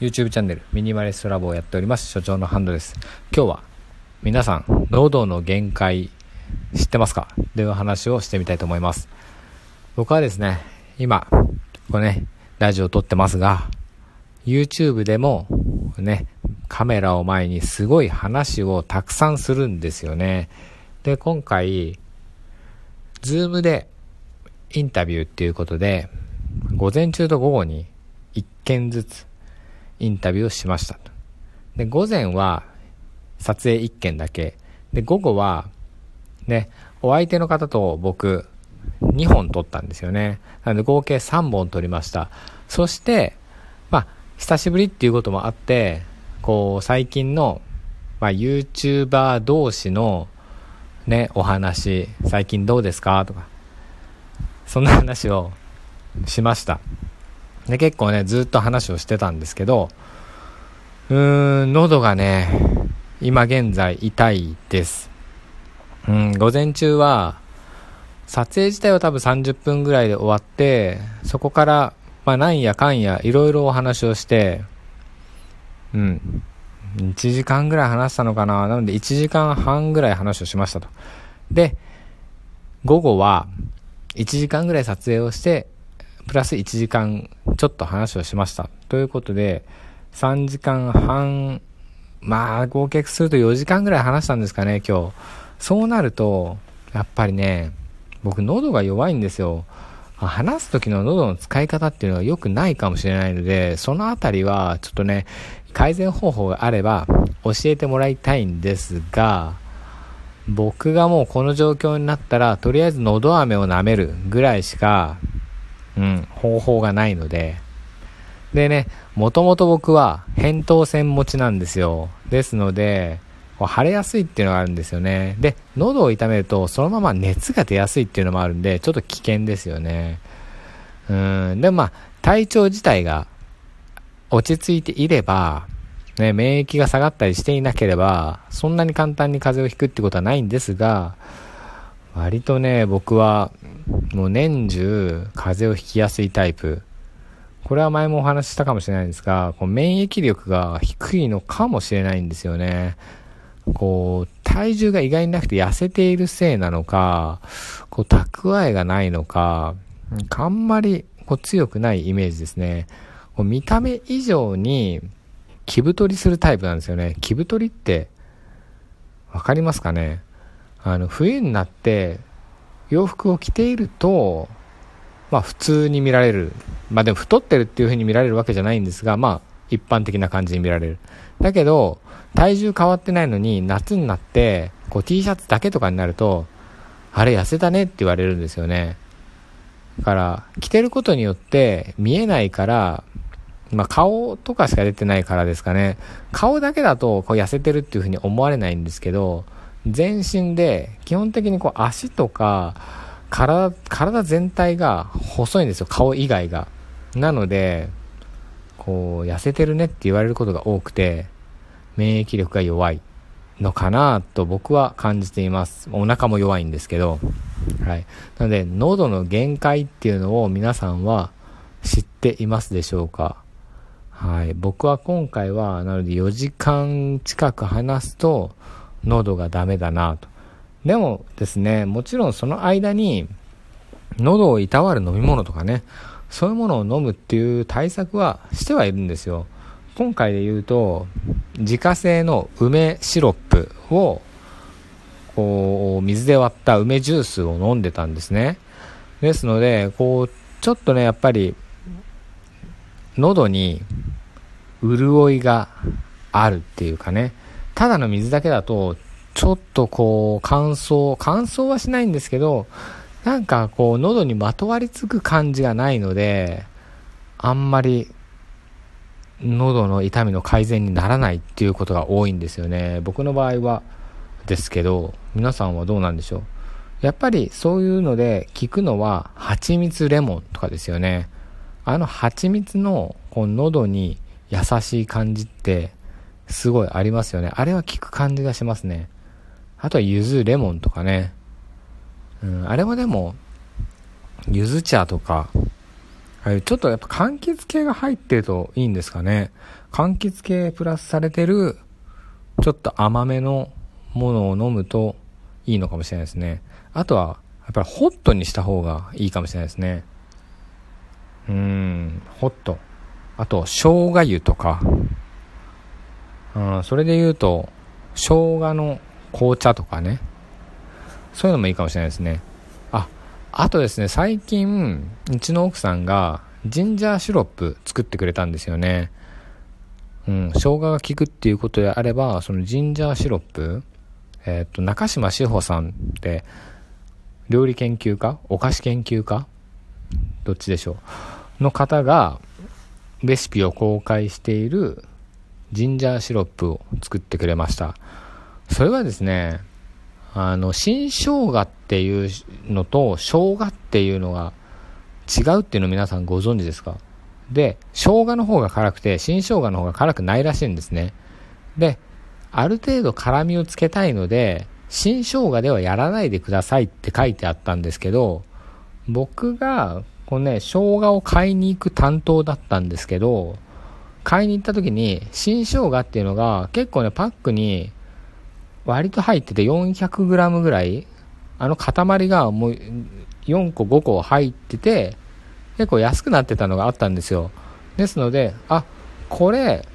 YouTube チャンネルミニマリストラボをやっております。所長のハンドです。今日は皆さん喉の限界知ってますか？という話をしてみたいと思います。僕はですね今これねラジオを撮ってますが YouTube でもねカメラを前にすごい話をたくさんするんですよね。で今回 Zoom でインタビューっていうことで午前中と午後に1件ずつインタビューをしましたで、午前は撮影1件だけ。で、午後は、ね、お相手の方と僕、2本撮ったんですよね。なので合計3本撮りました。そして、まあ、久しぶりっていうこともあって、こう、最近の、まあ、YouTuber 同士の、ね、お話、最近どうですか？とか、そんな話をしました。で、結構ね、ずっと話をしてたんですけど、うーん、喉がね、今現在痛いです。うん、午前中は、撮影自体は多分30分ぐらいで終わって、そこから、まあなんやかんやいろいろお話をして、うん、1時間ぐらい話したのかな。なので1時間半ぐらい話をしましたと。で、午後は1時間ぐらい撮影をして、プラス1時間ちょっと話をしました。ということで、3時間半、まあ、合計すると4時間ぐらい話したんですかね、今日。そうなると、やっぱりね、僕喉が弱いんですよ。話す時の喉の使い方っていうのは良くないかもしれないので、そのあたりはちょっとね、改善方法があれば教えてもらいたいんですが、僕がもうこの状況になったら、とりあえず喉飴を舐めるぐらいしかうん、方法がないので。でね、もともと僕は扁桃腺持ちなんですよ。ですので、腫れやすいっていうのがあるんですよね。で、喉を痛めるとそのまま熱が出やすいっていうのもあるんで、ちょっと危険ですよね。うん、でも、まあ、体調自体が落ち着いていれば、ね、免疫が下がったりしていなければ、そんなに簡単に風邪をひくってことはないんですが、割とね、僕は、もう年中、風邪をひきやすいタイプ。これは前もお話ししたかもしれないんですが、こう免疫力が低いのかもしれないんですよね。こう、体重が意外になくて痩せているせいなのか、こう、蓄えがないのか、あんまりこう強くないイメージですね。こう見た目以上に、気太りするタイプなんですよね。気太りって、わかりますかね？あの、冬になって洋服を着ていると、まあ普通に見られる。まあでも太ってるっていう風に見られるわけじゃないんですが、まあ一般的な感じに見られる。だけど、体重変わってないのに夏になってこう T シャツだけとかになると、あれ痩せたねって言われるんですよね。だから、着てることによって見えないから、まあ顔とかしか出てないからですかね。顔だけだとこう痩せてるっていう風に思われないんですけど、全身で基本的にこう足とか体体全体が細いんですよ。顔以外が。なのでこう痩せてるねって言われることが多くて免疫力が弱い。のかなと僕は感じています。お腹も弱いんですけど。はい。なので喉の限界っていうのを皆さんは知っていますでしょうか。はい。僕は今回は、なので4時間近く話すと、喉がダメだなと。でもですね、もちろんその間に、喉をいたわる飲み物とかね、そういうものを飲むっていう対策はしてはいるんですよ。今回で言うと、自家製の梅シロップを、こう、水で割った梅ジュースを飲んでたんですね。ですので、こう、ちょっとね、やっぱり、喉に潤いがあるっていうかね、ただの水だけだと、ちょっとこう、乾燥、乾燥はしないんですけど、なんかこう、喉にまとわりつく感じがないので、あんまり、喉の痛みの改善にならないっていうことが多いんですよね。僕の場合は、ですけど、皆さんはどうなんでしょう？やっぱりそういうので効くのは、蜂蜜レモンとかですよね。あの蜂蜜の、こう、喉に優しい感じって、すごいありますよね。あれは効く感じがしますね。あとは柚子レモンとかね。うん、あれはでも、柚子茶とか、ああいうちょっとやっぱ柑橘系が入ってるといいんですかね。柑橘系プラスされてる、ちょっと甘めのものを飲むといいのかもしれないですね。あとは、やっぱりホットにした方がいいかもしれないですね。うん、ホット。あと、生姜湯とか、うん、それで言うと、生姜の紅茶とかね。そういうのもいいかもしれないですね。あ、あとですね、最近、うちの奥さんが、ジンジャーシロップ作ってくれたんですよね。うん、生姜が効くっていうことであれば、そのジンジャーシロップ、えっ、と、中島志保さんって、料理研究家？お菓子研究家？どっちでしょう？の方が、レシピを公開しているジンジャーシロップを作ってくれました。それはですね、あの、新生姜っていうのと生姜っていうのが違うっていうのを皆さんご存知ですか？で、生姜の方が辛くて、新生姜の方が辛くないらしいんですね。で、ある程度辛みをつけたいので、新生姜ではやらないでくださいって書いてあったんですけど、僕が、このね、生姜を買いに行く担当だったんですけど、買いに行った時に、新生姜っていうのが結構ね、パックに割と入ってて 400g ぐらい、あの塊がもう4個5個入ってて、結構安くなってたのがあったんですよ。ですので、あ、これ、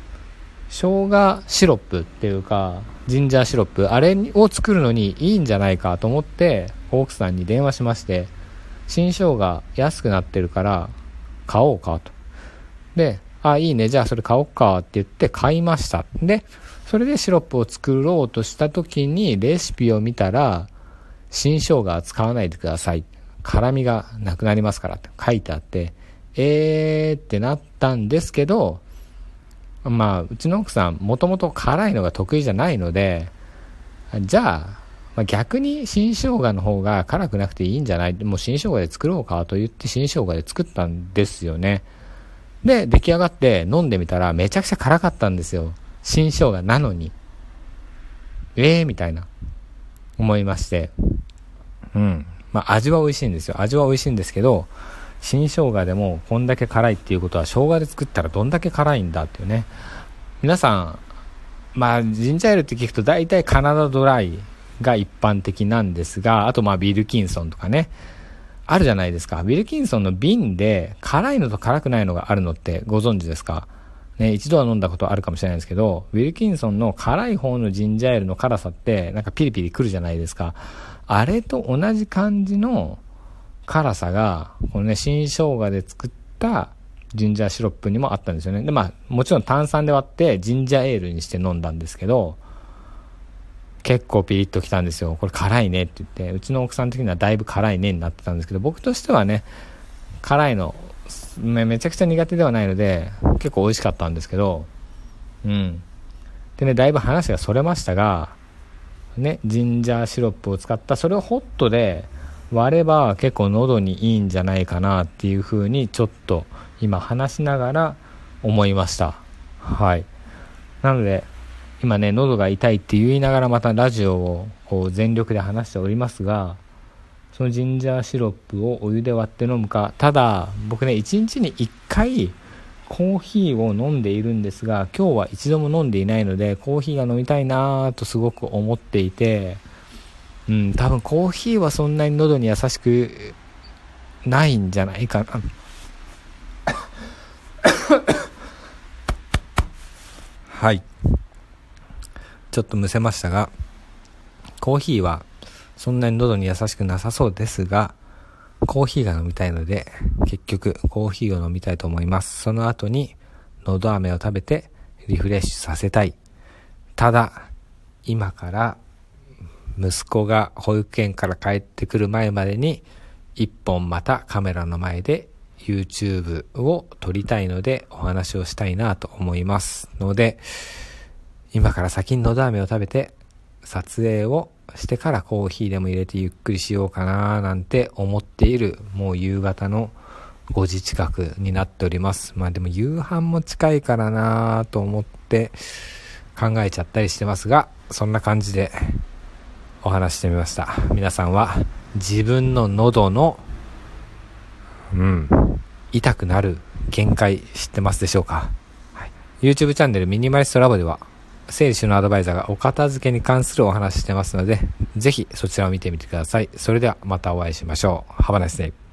生姜シロップっていうか、ジンジャーシロップ、あれを作るのにいいんじゃないかと思って、奥さんに電話しまして、新生姜安くなってるから買おうかと。で、あ、いいね、じゃあそれ買おうかって言って買いました。で、それでシロップを作ろうとした時にレシピを見たら、新生姜は使わないでください。辛みがなくなりますからって書いてあって、えーってなったんですけど、まあ、うちの奥さん、もともと辛いのが得意じゃないので、じゃあ、まあ、逆に新生姜の方が辛くなくていいんじゃない？もう新生姜で作ろうかと言って新生姜で作ったんですよね。で、出来上がって飲んでみたらめちゃくちゃ辛かったんですよ。新生姜なのに。ええー、みたいな。思いまして。うん。まあ、味は美味しいんですよ。味は美味しいんですけど、新生姜でもこんだけ辛いっていうことは生姜で作ったらどんだけ辛いんだっていうね。皆さん、まあ、ジンジャーエールって聞くと大体カナダドライが一般的なんですが、あとまあビルキンソンとかね、あるじゃないですか。ビルキンソンの瓶で辛いのと辛くないのがあるのってご存知ですか？ね、一度は飲んだことあるかもしれないですけど、ウィルキンソンの辛い方のジンジャーエールの辛さって、なんかピリピリくるじゃないですか。あれと同じ感じの辛さが、このね、新生姜で作ったジンジャーシロップにもあったんですよね。で、まあ、もちろん炭酸で割ってジンジャーエールにして飲んだんですけど、結構ピリッときたんですよ。これ辛いねって言って、うちの奥さん的にはだいぶ辛いねになってたんですけど、僕としてはね、辛いの、めちゃくちゃ苦手ではないので、結構美味しかったんですけど、うん。でね、だいぶ話がそれましたが、ね、ジンジャーシロップを使った、それをホットで、割れば結構喉にいいんじゃないかなっていうふうにちょっと今話しながら思いました。はい。なので、今ね、喉が痛いって言いながらまたラジオをこう全力で話しておりますが、そのジンジャーシロップをお湯で割って飲むか、ただ僕ね、1日に1回コーヒーを飲んでいるんですが、今日は一度も飲んでいないので、コーヒーが飲みたいなぁとすごく思っていて、うん、多分コーヒーはそんなに喉に優しくないんじゃないかな。はい。ちょっとむせましたが、コーヒーはそんなに喉に優しくなさそうですが、コーヒーが飲みたいので、結局コーヒーを飲みたいと思います。その後に、のど飴を食べてリフレッシュさせたい。ただ、今から息子が保育園から帰ってくる前までに一本またカメラの前で YouTube を撮りたいのでお話をしたいなと思いますので今から先にのど飴を食べて撮影をしてからコーヒーでも入れてゆっくりしようかななんて思っているもう夕方の5時近くになっております。まあでも夕飯も近いからなと思って考えちゃったりしてますがそんな感じでお話してみました。皆さんは自分の喉のうん痛くなる限界知ってますでしょうか、はい、YouTube チャンネルミニマリストラボでは、整理収納アドバイザーがお片付けに関するお話してますので、ぜひそちらを見てみてください。それではまたお会いしましょう。Have a nice day.